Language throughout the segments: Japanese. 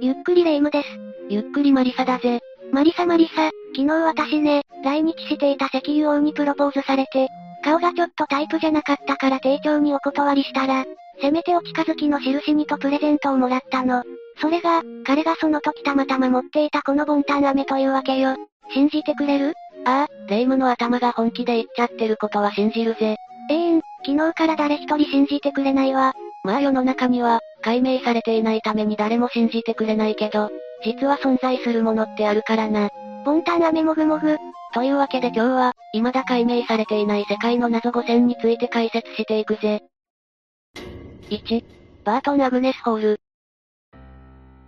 ゆっくりレ夢ムです。ゆっくりマリサだぜ。マリサマリサ、昨日私ね、来日していた石油王にプロポーズされて、顔がちょっとタイプじゃなかったから丁重にお断りしたら、せめてお近づきの印にとプレゼントをもらったの。それが、彼がその時たまたま持っていたこのボンタン飴というわけよ。信じてくれる？ああ、レ夢ムの頭が本気で言っちゃってることは信じるぜ。ええん、昨日から誰一人信じてくれないわ。まあ世の中には、解明されていないために誰も信じてくれないけど、実は存在するものってあるからな。ボンタン飴もぐもぐ。というわけで今日は、未だ解明されていない世界の謎5000について解説していくぜ。1、バートン・アグネスホール。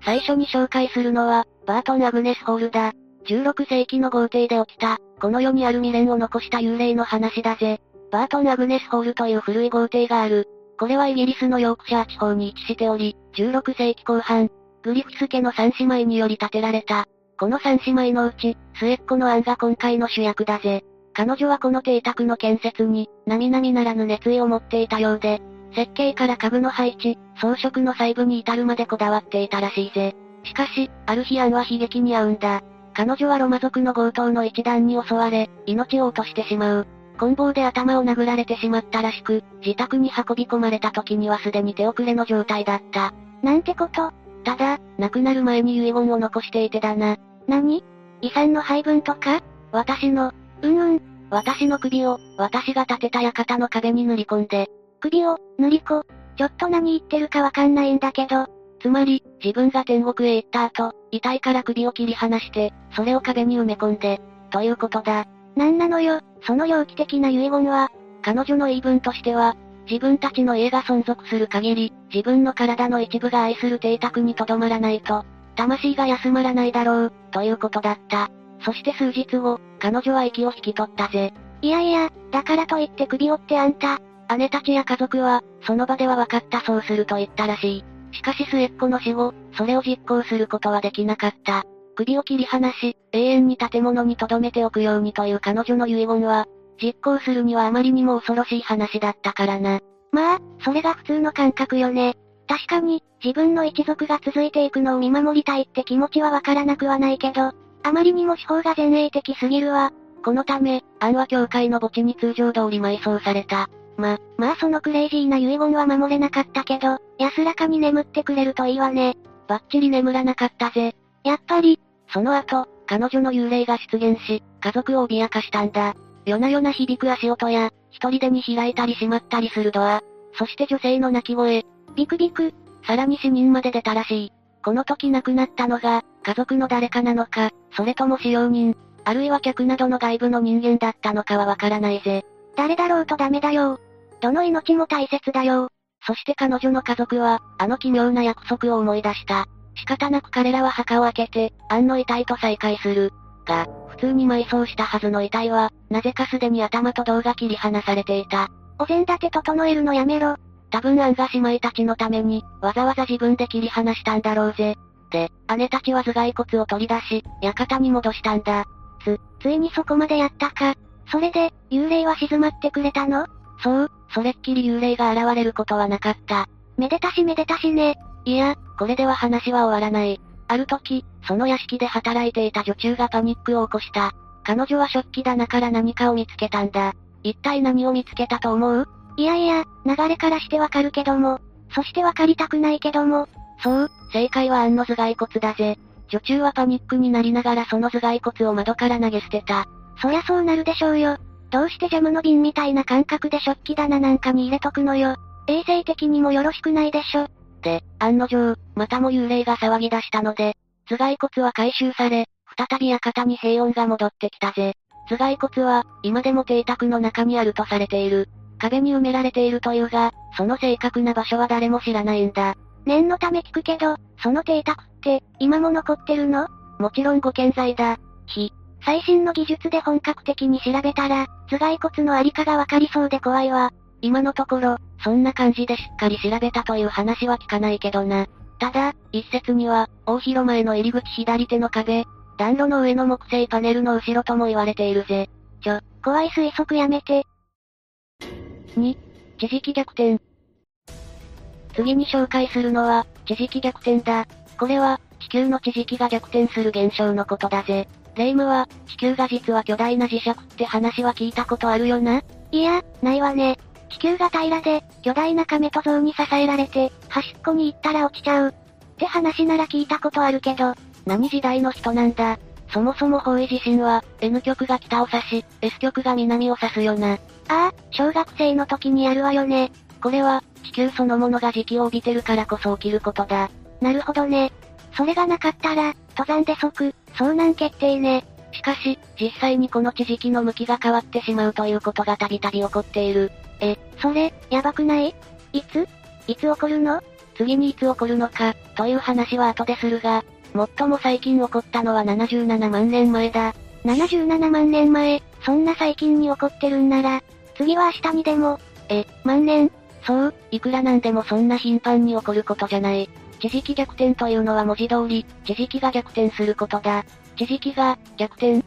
最初に紹介するのは、バートン・アグネスホールだ。16世紀の豪邸で起きた、この世にある未練を残した幽霊の話だぜ。バートン・アグネスホールという古い豪邸がある。これはイギリスのヨークシャー地方に位置しており、16世紀後半、グリフィス家の三姉妹により建てられた。この三姉妹のうち、末っ子のアンが今回の主役だぜ。彼女はこの邸宅の建設に、並々ならぬ熱意を持っていたようで、設計から家具の配置、装飾の細部に至るまでこだわっていたらしいぜ。しかし、ある日アンは悲劇に遭うんだ。彼女はロマ族の強盗の一団に襲われ、命を落としてしまう。棍棒で頭を殴られてしまったらしく、自宅に運び込まれた時にはすでに手遅れの状態だった。なんてこと？ただ、亡くなる前に遺言を残していてだな。何？遺産の配分とか？私の、うんうん。私の首を、私が建てた館の壁に塗り込んで。首を、塗りこ。ちょっと何言ってるかわかんないんだけど。つまり、自分が天国へ行った後、遺体から首を切り離して、それを壁に埋め込んで、ということだ。なんなのよ、その猟奇的な遺言は。彼女の言い分としては、自分たちの家が存続する限り、自分の体の一部が愛する邸宅にとどまらないと、魂が休まらないだろう、ということだった。そして数日後、彼女は息を引き取ったぜ。いやいや、だからといって首折ってあんた。姉たちや家族は、その場では分かったそうすると言ったらしい。しかし末っ子の死後、それを実行することはできなかった。首を切り離し、永遠に建物に留めておくようにという彼女の遺言は、実行するにはあまりにも恐ろしい話だったからな。まあ、それが普通の感覚よね。確かに、自分の一族が続いていくのを見守りたいって気持ちはわからなくはないけど、あまりにも手法が前衛的すぎるわ。このため、アンは教会の墓地に通常通り埋葬された。ま、まあそのクレイジーな遺言は守れなかったけど、安らかに眠ってくれるといいわね。バッチリ眠らなかったぜ。やっぱり、その後、彼女の幽霊が出現し、家族を脅かしたんだ。夜な夜な響く足音や、一人でに開いたり閉まったりするドア、そして女性の泣き声、ビクビク、さらに死人まで出たらしい。この時亡くなったのが、家族の誰かなのか、それとも使用人、あるいは客などの外部の人間だったのかはわからないぜ。誰だろうとダメだよ。どの命も大切だよ。そして彼女の家族は、あの奇妙な約束を思い出した。仕方なく彼らは墓を開けて、アンの遺体と再会する。が、普通に埋葬したはずの遺体は、なぜかすでに頭と胴が切り離されていた。お膳立て整えるのやめろ。多分アンが姉妹たちのために、わざわざ自分で切り離したんだろうぜ。で、姉たちは頭蓋骨を取り出し、館に戻したんだ。つ、ついにそこまでやったか。それで、幽霊は静まってくれたの？そう、それっきり幽霊が現れることはなかった。めでたしめでたしね。いや、これでは話は終わらない。ある時、その屋敷で働いていた女中がパニックを起こした。彼女は食器棚から何かを見つけたんだ。一体何を見つけたと思う？いやいや、流れからしてわかるけども。そしてわかりたくないけども。そう、正解はアンの頭蓋骨だぜ。女中はパニックになりながらその頭蓋骨を窓から投げ捨てた。そりゃそうなるでしょうよ。どうしてジャムの瓶みたいな感覚で食器棚なんかに入れとくのよ。衛生的にもよろしくないでしょ。で、案の定、またも幽霊が騒ぎ出したので、頭蓋骨は回収され、再び館に平穏が戻ってきたぜ。頭蓋骨は、今でも邸宅の中にあるとされている。壁に埋められているというが、その正確な場所は誰も知らないんだ。念のため聞くけど、その邸宅って、今も残ってるの？もちろんご健在だ。ひ、最新の技術で本格的に調べたら、頭蓋骨のありかがわかりそうで怖いわ。今のところ、そんな感じでしっかり調べたという話は聞かないけどな。ただ、一説には、大広間への入り口左手の壁、暖炉の上の木製パネルの後ろとも言われているぜ。ちょ、怖い推測やめて。2、地磁気逆転。次に紹介するのは、地磁気逆転だ。これは、地球の地磁気が逆転する現象のことだぜ。レイムは、地球が実は巨大な磁石って話は聞いたことあるよないや、ないわね。地球が平らで、巨大な亀と像に支えられて、端っこに行ったら落ちちゃう。って話なら聞いたことあるけど、何時代の人なんだ。そもそも方位地震は、N 極が北を指し、S 極が南を指すよな。ああ、小学生の時にやるわよね。これは、地球そのものが時期を帯びてるからこそ起きることだ。なるほどね。それがなかったら、登山で即、遭難決定ね。しかし、実際にこの地磁気の向きが変わってしまうということがたびたび起こっている。え、それ、やばくない？いつ？いつ起こるの？次にいつ起こるのか、という話は後でするが、最も最近起こったのは77万年前だ。77万年前、そんな最近に起こってるんなら、次は明日にでも、え、万年？そう、いくらなんでもそんな頻繁に起こることじゃない。地磁気逆転というのは文字通り、地磁気が逆転することだ。地磁気が、逆転。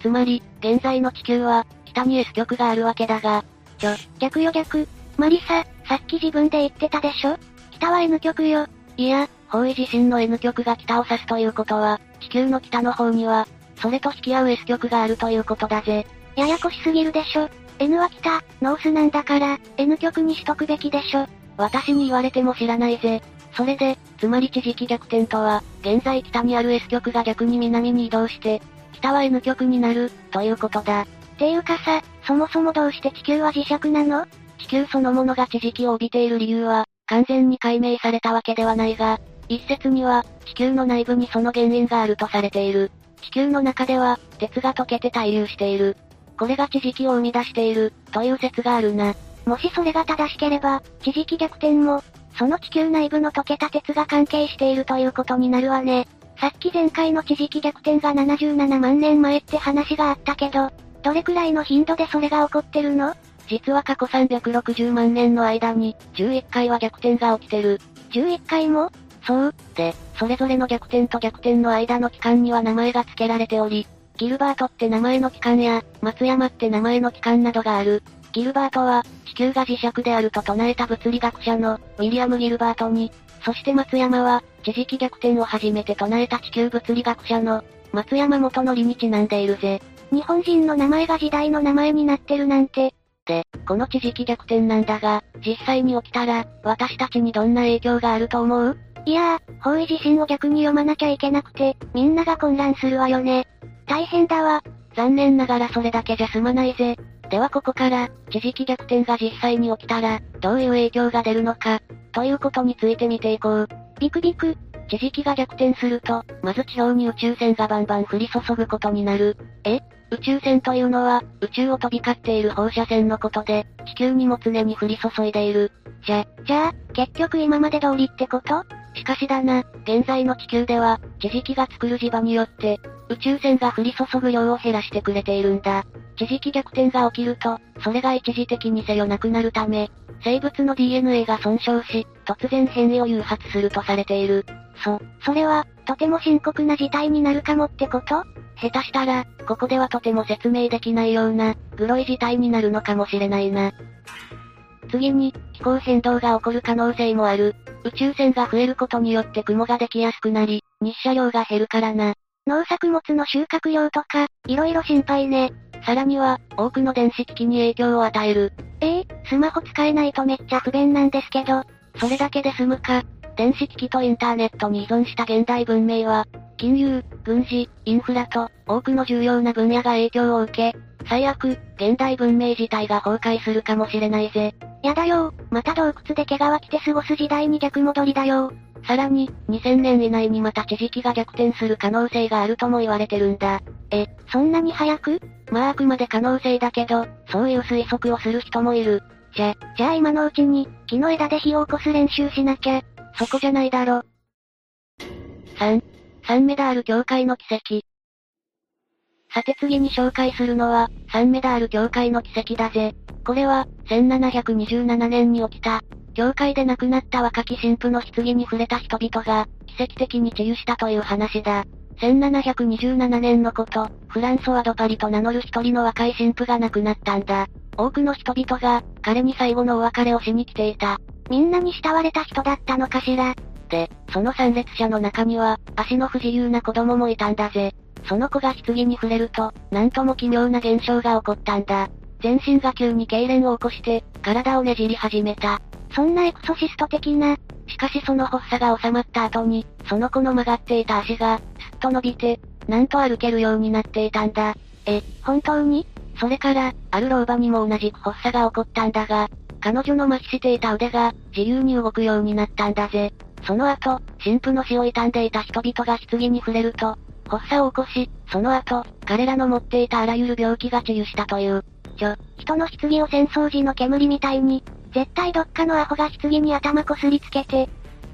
つまり、現在の地球は、北に S 極があるわけだが、ちょ、逆よ逆。マリサ、さっき自分で言ってたでしょ？北は N 極よ。いや、方位地震の N 極が北を指すということは、地球の北の方には、それと引き合う S 極があるということだぜ。ややこしすぎるでしょ。N は北、ノースなんだから、N 極にしとくべきでしょ。私に言われても知らないぜ。それで、つまり地磁気逆転とは、現在北にある S 極が逆に南に移動して、北は N 極になる、ということだ。ていうかさ、そもそもどうして地球は磁石なの？地球そのものが地磁気を帯びている理由は、完全に解明されたわけではないが、一説には、地球の内部にその原因があるとされている。地球の中では、鉄が溶けて対流している。これが地磁気を生み出している、という説があるな。もしそれが正しければ、地磁気逆転も、その地球内部の溶けた鉄が関係しているということになるわね。さっき前回の地磁気逆転が77万年前って話があったけど、どれくらいの頻度でそれが起こってるの？実は過去360万年の間に、11回は逆転が起きてる。11回も？そう。で、それぞれの逆転と逆転の間の期間には名前が付けられており、ギルバートって名前の期間や、松山って名前の期間などがある。ギルバートは、地球が磁石であると唱えた物理学者の、ウィリアム・ギルバートに、そして松山は、地磁気逆転を初めて唱えた地球物理学者の、松山元則にちなんでいるぜ。日本人の名前が時代の名前になってるなんて。で、この地磁気逆転なんだが、実際に起きたら、私たちにどんな影響があると思う？いやー、方位地震を逆に読まなきゃいけなくて、みんなが混乱するわよね。大変だわ。残念ながらそれだけじゃ済まないぜ。ではここから、地磁気逆転が実際に起きたら、どういう影響が出るのか、ということについて見ていこう。ビクビク。地磁気が逆転すると、まず地表に宇宙船がバンバン降り注ぐことになる。え？宇宙船というのは、宇宙を飛び交っている放射線のことで、地球にも常に降り注いでいる。じゃ、じゃあ、結局今まで通りってこと？しかしだな、現在の地球では、地磁気が作る磁場によって、宇宙船が降り注ぐ量を減らしてくれているんだ。地磁気逆転が起きると、それが一時的にせよなくなるため、生物の DNA が損傷し、突然変異を誘発するとされている。そ、それは、とても深刻な事態になるかもってこと？下手したら、ここではとても説明できないような、グロい事態になるのかもしれないな。次に、気候変動が起こる可能性もある。宇宙船が増えることによって雲ができやすくなり、日射量が減るからな。農作物の収穫量とか、色々心配ね。さらには、多くの電子機器に影響を与える。ええー、スマホ使えないとめっちゃ不便なんですけど、それだけで済むか。電子機器とインターネットに依存した現代文明は、金融、軍事、インフラと、多くの重要な分野が影響を受け、最悪、現代文明自体が崩壊するかもしれないぜ。やだよまた洞窟で毛皮着て過ごす時代に逆戻りだよさらに、2000年以内にまた地磁気が逆転する可能性があるとも言われてるんだ。え、そんなに早く？まああくまで可能性だけど、そういう推測をする人もいる。じゃ、じゃあ今のうちに、木の枝で火を起こす練習しなきゃ。そこじゃないだろ。3、サンメダール教会の奇跡。さて次に紹介するのは、サンメダール教会の奇跡だぜ。これは、1727年に起きた、教会で亡くなった若き神父の棺に触れた人々が、奇跡的に治癒したという話だ。1727年のこと、フランソワ・ドパリと名乗る一人の若い神父が亡くなったんだ。多くの人々が、彼に最後のお別れをしに来ていた。みんなに慕われた人だったのかしら？で、その参列者の中には、足の不自由な子供もいたんだぜ。その子が棺に触れると、なんとも奇妙な現象が起こったんだ。全身が急に痙攣を起こして、体をねじり始めた。そんなエクソシスト的な。しかしその発作が収まった後に、その子の曲がっていた足が、すっと伸びて、なんと歩けるようになっていたんだ。え、本当に？それから、ある老婆にも同じく発作が起こったんだが、彼女の麻痺していた腕が、自由に動くようになったんだぜ。その後、神父の死を悼んでいた人々が棺に触れると、発作を起こし、その後、彼らの持っていたあらゆる病気が治癒したという。ちょ、人の棺を戦争時の煙みたいに、絶対どっかのアホが棺に頭こすりつけて、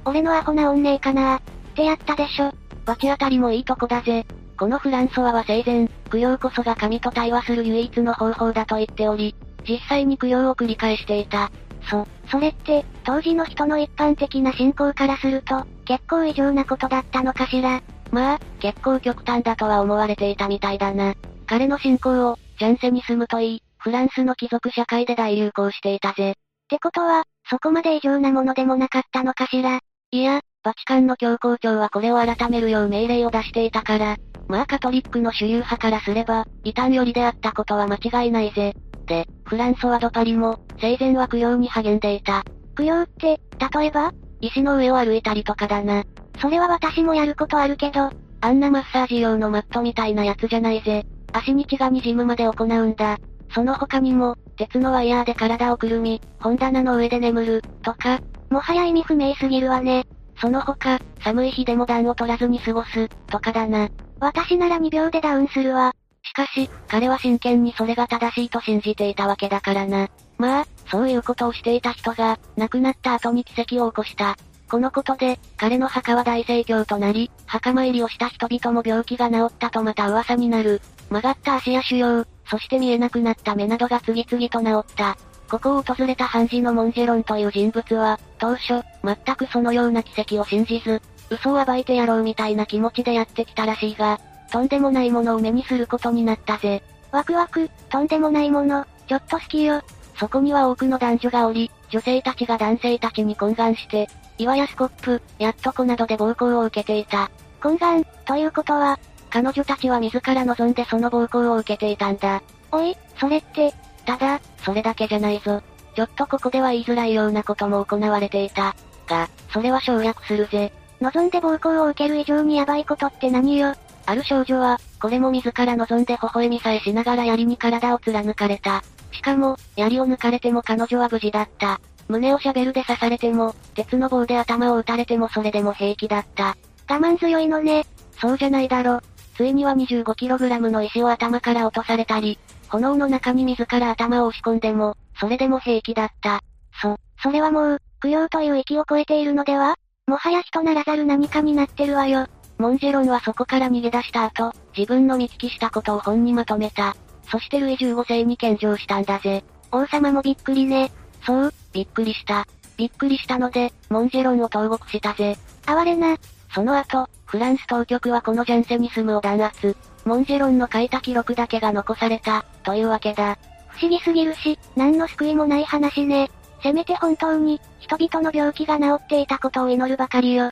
俺のアホなおんねえかなーってやったでしょ。罰当たりもいいとこだぜ。このフランソワは生前、供養こそが神と対話する唯一の方法だと言っており、実際に供養を繰り返していた。そ、それって、当時の人の一般的な信仰からすると、結構異常なことだったのかしら。まあ、結構極端だとは思われていたみたいだな。彼の信仰を、ジャンセに住むといい、フランスの貴族社会で大流行していたぜ。ってことは、そこまで異常なものでもなかったのかしら。いや、バチカンの教皇庁はこれを改めるよう命令を出していたから、まあカトリックの主流派からすれば、異端寄りであったことは間違いないぜ。で、フランソワ・ドパリも、生前は供養に励んでいた。供養って、例えば石の上を歩いたりとかだな。それは私もやることあるけど、あんなマッサージ用のマットみたいなやつじゃないぜ。足に血が滲むまで行うんだ。その他にも、鉄のワイヤーで体をくるみ、本棚の上で眠る、とか、もはや意味不明すぎるわね。その他、寒い日でも暖を取らずに過ごす、とかだな。私なら2秒でダウンするわ。しかし、彼は真剣にそれが正しいと信じていたわけだからな。まあ、そういうことをしていた人が、亡くなった後に奇跡を起こした。このことで、彼の墓は大盛況となり、墓参りをした人々も病気が治ったとまた噂になる。曲がった足や腫瘍、そして見えなくなった目などが次々と治った。ここを訪れた判事のモンジェロンという人物は、当初、全くそのような奇跡を信じず、嘘を暴いてやろうみたいな気持ちでやってきたらしいが、とんでもないものを目にすることになったぜ。ワクワク、とんでもないもの、ちょっと好きよ。そこには多くの男女がおり、女性たちが男性たちに懇願して、岩やスコップ、やっとこなどで暴行を受けていた。懇願、ということは、彼女たちは自ら望んでその暴行を受けていたんだ。おい、それって、ただ、それだけじゃないぞ。ちょっとここでは言いづらいようなことも行われていた。が、それは省略するぜ。望んで暴行を受ける以上にヤバいことって何よある少女は、これも自ら望んで微笑みさえしながら槍に体を貫かれた。しかも、槍を抜かれても彼女は無事だった。胸をシャベルで刺されても、鉄の棒で頭を打たれてもそれでも平気だった。我慢強いのね。そうじゃないだろ。ついには 25kg の石を頭から落とされたり、炎の中に自ら頭を押し込んでも、それでも平気だった。そ、それはもう、供養という域を超えているのでは？もはや人ならざる何かになってるわよ。モンジェロンはそこから逃げ出した後、自分の見聞きしたことを本にまとめた。そしてルイ15世に献上したんだぜ。王様もびっくりね。そう、びっくりした。びっくりしたので、モンジェロンを投獄したぜ。哀れな。その後、フランス当局はこのジャンセニスムを弾圧。モンジェロンの書いた記録だけが残された、というわけだ。不思議すぎるし、何の救いもない話ね。せめて本当に、人々の病気が治っていたことを祈るばかりよ。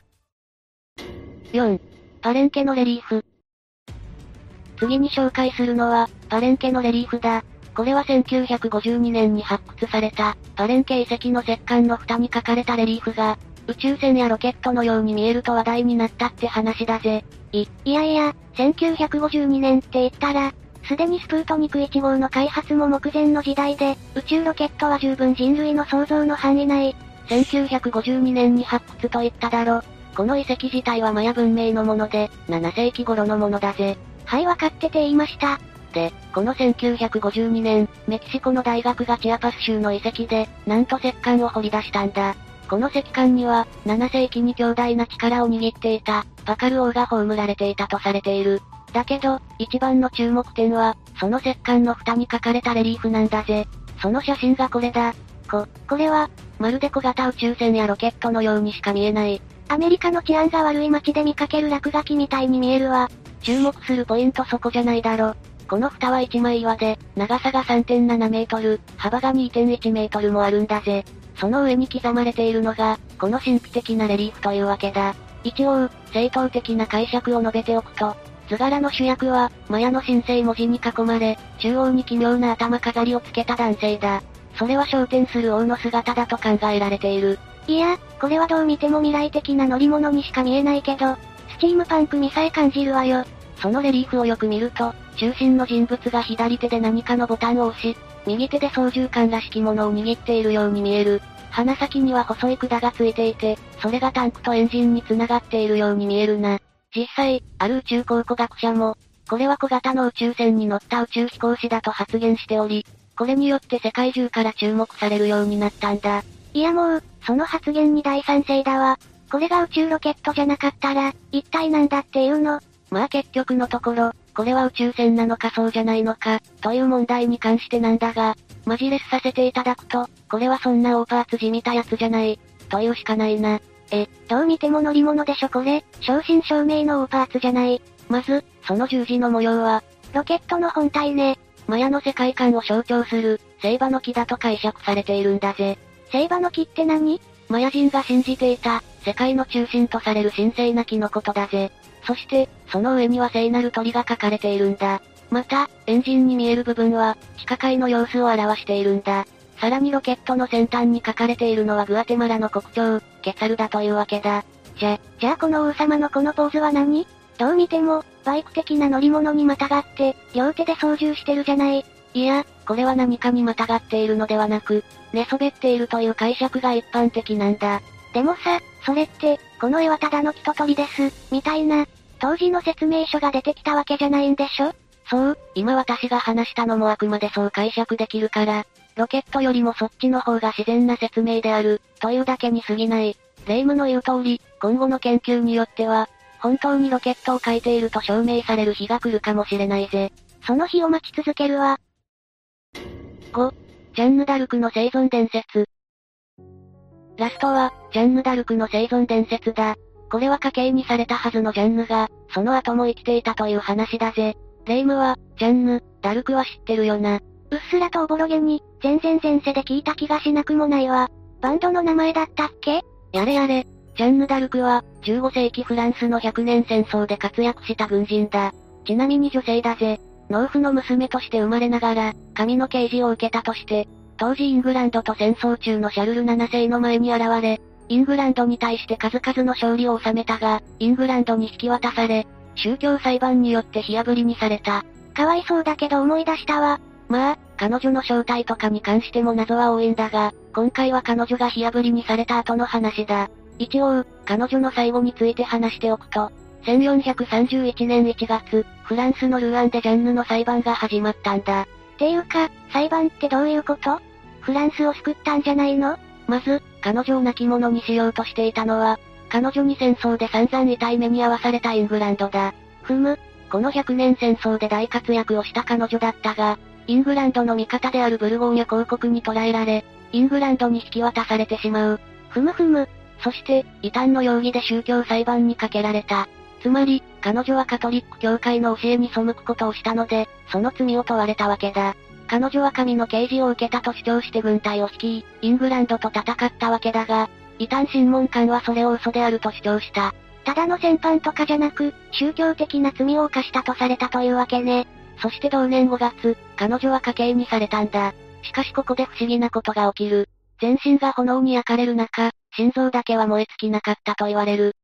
4. パレンケのレリーフ。次に紹介するのは、パレンケのレリーフだ。これは1952年に発掘された、パレンケ遺跡の石棺の蓋に書かれたレリーフが、宇宙船やロケットのように見えると話題になったって話だぜ。い、いやいや、1952年って言ったら、すでにスプートニク1号の開発も目前の時代で、宇宙ロケットは十分人類の想像の範囲内。1952年に発掘と言っただろ。この遺跡自体はマヤ文明のもので、7世紀頃のものだぜ。はいわかってて言いました。で、この1952年、メキシコの大学がチアパス州の遺跡で、なんと石棺を掘り出したんだ。この石棺には、7世紀に強大な力を握っていた、バカル王が葬られていたとされている。だけど、一番の注目点は、その石棺の蓋に書かれたレリーフなんだぜ。その写真がこれだ。こ、これは、まるで小型宇宙船やロケットのようにしか見えない。アメリカの治安が悪い街で見かける落書きみたいに見えるわ。注目するポイントそこじゃないだろ。この蓋は一枚岩で、長さが3.7メートル、幅が2.1メートルもあるんだぜ。その上に刻まれているのが、この神秘的なレリーフというわけだ。一応、正当的な解釈を述べておくと、図柄の主役は、マヤの神聖文字に囲まれ、中央に奇妙な頭飾りをつけた男性だ。それは昇天する王の姿だと考えられている。いや、これはどう見ても未来的な乗り物にしか見えないけど、スチームパンク味さえ感じるわよ。そのレリーフをよく見ると、中心の人物が左手で何かのボタンを押し、右手で操縦桿らしきものを握っているように見える。鼻先には細い管がついていて、それがタンクとエンジンに繋がっているように見えるな。実際、ある宇宙考古学者も、これは小型の宇宙船に乗った宇宙飛行士だと発言しており、これによって世界中から注目されるようになったんだ。いやもう、その発言に大賛成だわ。これが宇宙ロケットじゃなかったら、一体なんだっていうのまあ結局のところ、これは宇宙船なのかそうじゃないのか、という問題に関してなんだが、マジレスさせていただくと、これはそんなオーパーツじみたやつじゃない、というしかないな。え、どう見ても乗り物でしょこれ、正真正銘のオーパーツじゃない。まず、その十字の模様は、ロケットの本体ね。マヤの世界観を象徴する、聖馬の木だと解釈されているんだぜ。聖馬の木って何？マヤ人が信じていた、世界の中心とされる神聖な木のことだぜ。そして、その上には聖なる鳥が書かれているんだ。また、エンジンに見える部分は、地下界の様子を表しているんだ。さらにロケットの先端に書かれているのはグアテマラの国鳥、ケサルだというわけだ。じゃ、じゃあこの王様のこのポーズは何どう見ても、バイク的な乗り物にまたがって、両手で操縦してるじゃない。いや、これは何かにまたがっているのではなく、寝そべっているという解釈が一般的なんだ。でもさ、それって、この絵はただの木と鳥です、みたいな、当時の説明書が出てきたわけじゃないんでしょ？そう、今私が話したのもあくまでそう解釈できるから、ロケットよりもそっちの方が自然な説明である、というだけに過ぎない。レイムの言う通り、今後の研究によっては、本当にロケットを描いていると証明される日が来るかもしれないぜ。その日を待ち続けるわ。5、ジャンヌ・ダルクの生存伝説。ラストは、ジャンヌ・ダルクの生存伝説だ。これは家系にされたはずのジャンヌが、その後も生きていたという話だぜ。レイムは、ジャンヌ、ダルクは知ってるよな。うっすらとおぼろげに、全然前世で聞いた気がしなくもないわ。バンドの名前だったっけ？やれやれ。ジャンヌ・ダルクは、15世紀フランスの100年戦争で活躍した軍人だ。ちなみに女性だぜ。農夫の娘として生まれながら、神の啓示を受けたとして、当時イングランドと戦争中のシャルル7世の前に現れ、イングランドに対して数々の勝利を収めたが、イングランドに引き渡され、宗教裁判によって火炙りにされた。かわいそうだけど思い出したわ。まあ、彼女の正体とかに関しても謎は多いんだが、今回は彼女が火炙りにされた後の話だ。一応、彼女の最後について話しておくと、1431年1月、フランスのルーアンでジャンヌの裁判が始まったんだ。ていうか、裁判ってどういうこと？フランスを救ったんじゃないの？まず、彼女を亡き者にしようとしていたのは、彼女に戦争で散々痛い目に遭わされたイングランドだ。ふむ、この100年戦争で大活躍をした彼女だったが、イングランドの味方であるブルゴーニュ公国に捕らえられ、イングランドに引き渡されてしまう。ふむふむ。そして、異端の容疑で宗教裁判にかけられた。つまり、彼女はカトリック教会の教えに背くことをしたので、その罪を問われたわけだ。彼女は神の啓示を受けたと主張して軍隊を率い、イングランドと戦ったわけだが、異端審問官はそれを嘘であると主張した。ただの戦犯とかじゃなく、宗教的な罪を犯したとされたというわけね。そして同年5月、彼女は家刑にされたんだ。しかしここで不思議なことが起きる。全身が炎に焼かれる中、心臓だけは燃え尽きなかったと言われる。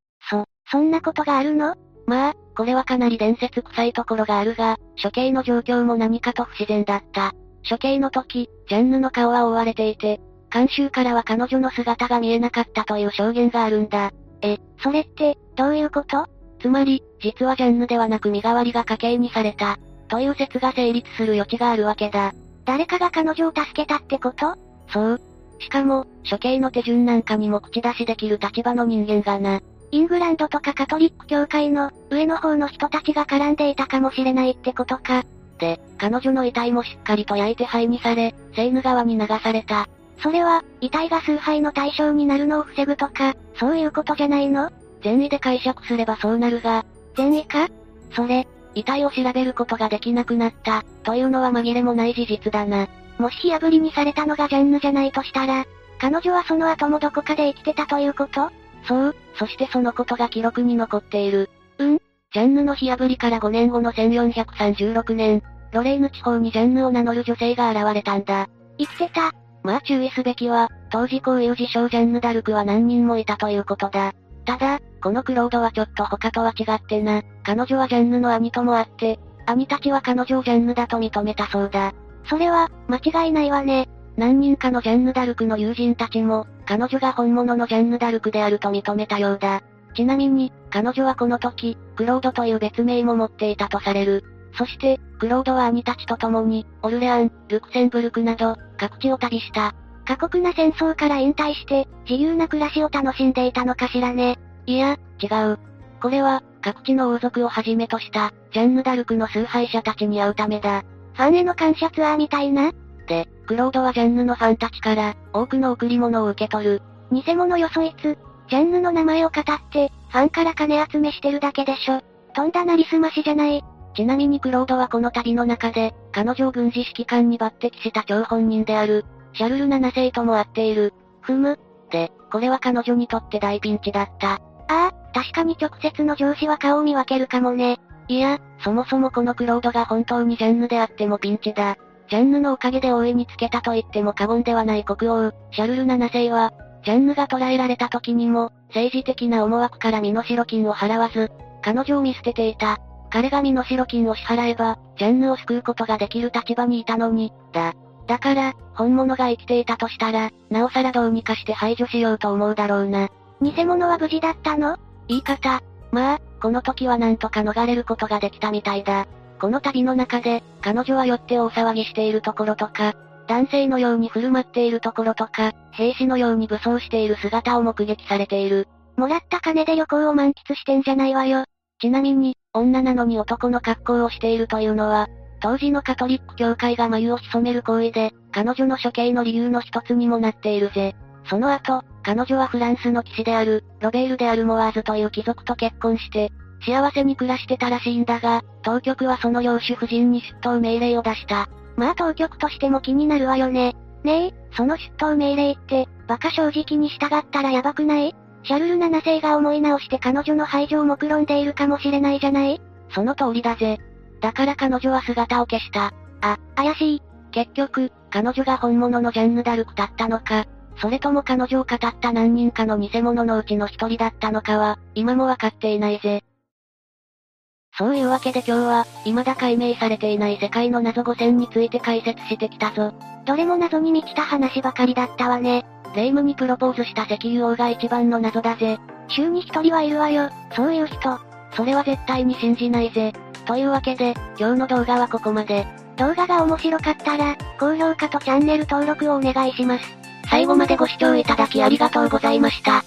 そ、んなことがあるの？まあ、これはかなり伝説臭いところがあるが、処刑の状況も何かと不自然だった。処刑の時、ジャンヌの顔は覆われていて、監修からは彼女の姿が見えなかったという証言があるんだ。え、それって、どういうこと？つまり、実はジャンヌではなく身代わりが家計にされた、という説が成立する余地があるわけだ。誰かが彼女を助けたってこと？そう。しかも、処刑の手順なんかにも口出しできる立場の人間がな。イングランドとかカトリック教会の上の方の人たちが絡んでいたかもしれないってことか。で、彼女の遺体もしっかりと焼いて灰にされ、セーヌ川に流された。それは、遺体が崇拝の対象になるのを防ぐとか、そういうことじゃないの？善意で解釈すればそうなるが、善意か？それ、遺体を調べることができなくなった、というのは紛れもない事実だな。もし火炙りにされたのがジャンヌじゃないとしたら、彼女はその後もどこかで生きてたということ？そう、そしてそのことが記録に残っている。うんジャンヌの火破りから5年後の1436年、ロレーヌ地方にジャンヌを名乗る女性が現れたんだ。生きてた。まあ注意すべきは、当時こういう自称ジャンヌ・ダルクは何人もいたということだ。ただ、このクロードはちょっと他とは違ってな、彼女はジャンヌの兄ともあって、兄たちは彼女をジャンヌだと認めたそうだ。それは、間違いないわね。何人かのジャンヌ・ダルクの友人たちも、彼女が本物のジャンヌ・ダルクであると認めたようだ。ちなみに、彼女はこの時、クロードという別名も持っていたとされる。そして、クロードは兄たちと共に、オルレアン、ルクセンブルクなど、各地を旅した。過酷な戦争から引退して、自由な暮らしを楽しんでいたのかしらね。いや、違う。これは、各地の王族をはじめとした、ジャンヌ・ダルクの崇拝者たちに会うためだ。ファンへの感謝ツアーみたいなで、クロードはジャンヌのファンたちから、多くの贈り物を受け取る。偽物よそいつ、ジャンヌの名前を語って、ファンから金集めしてるだけでしょ。とんだなりすましじゃない。ちなみにクロードはこの旅の中で、彼女を軍事指揮官に抜擢した張本人である、シャルル7世とも会っている。ふむ。で、これは彼女にとって大ピンチだった。ああ、確かに直接の上司は顔を見分けるかもね。いや、そもそもこのクロードが本当にジャンヌであってもピンチだ。ジャンヌのおかげで大いにつけたと言っても過言ではない国王、シャルル7世は、ジャンヌが捕らえられた時にも、政治的な思惑から身代金を払わず、彼女を見捨てていた。彼が身代金を支払えば、ジャンヌを救うことができる立場にいたのに、だ。だから、本物が生きていたとしたら、なおさらどうにかして排除しようと思うだろうな。偽物は無事だったの？言い方。まあ、この時はなんとか逃れることができたみたいだ。この旅の中で、彼女は酔って大騒ぎしているところとか、男性のように振る舞っているところとか、兵士のように武装している姿を目撃されている。もらった金で旅行を満喫してんじゃないわよ。ちなみに、女なのに男の格好をしているというのは、当時のカトリック教会が眉を潜める行為で、彼女の処刑の理由の一つにもなっているぜ。その後、彼女はフランスの騎士である、ロベール・でアルモワーズという貴族と結婚して、幸せに暮らしてたらしいんだが、当局はその領主夫人に出頭命令を出した。まあ当局としても気になるわよね。ねえ、その出頭命令って、馬鹿正直に従ったらやばくない？シャルル7世が思い直して彼女の排除を目論んでいるかもしれないじゃない？その通りだぜ。だから彼女は姿を消した。あ、怪しい。結局、彼女が本物のジャンヌ・ダルクだったのか、それとも彼女を語った何人かの偽物のうちの一人だったのかは、今もわかっていないぜ。そういうわけで今日は、未だ解明されていない世界の謎5000について解説してきたぞ。どれも謎に満ちた話ばかりだったわね。霊夢にプロポーズした石油王が一番の謎だぜ。週に一人はいるわよ、そういう人。それは絶対に信じないぜ。というわけで、今日の動画はここまで。動画が面白かったら、高評価とチャンネル登録をお願いします。最後までご視聴いただきありがとうございました。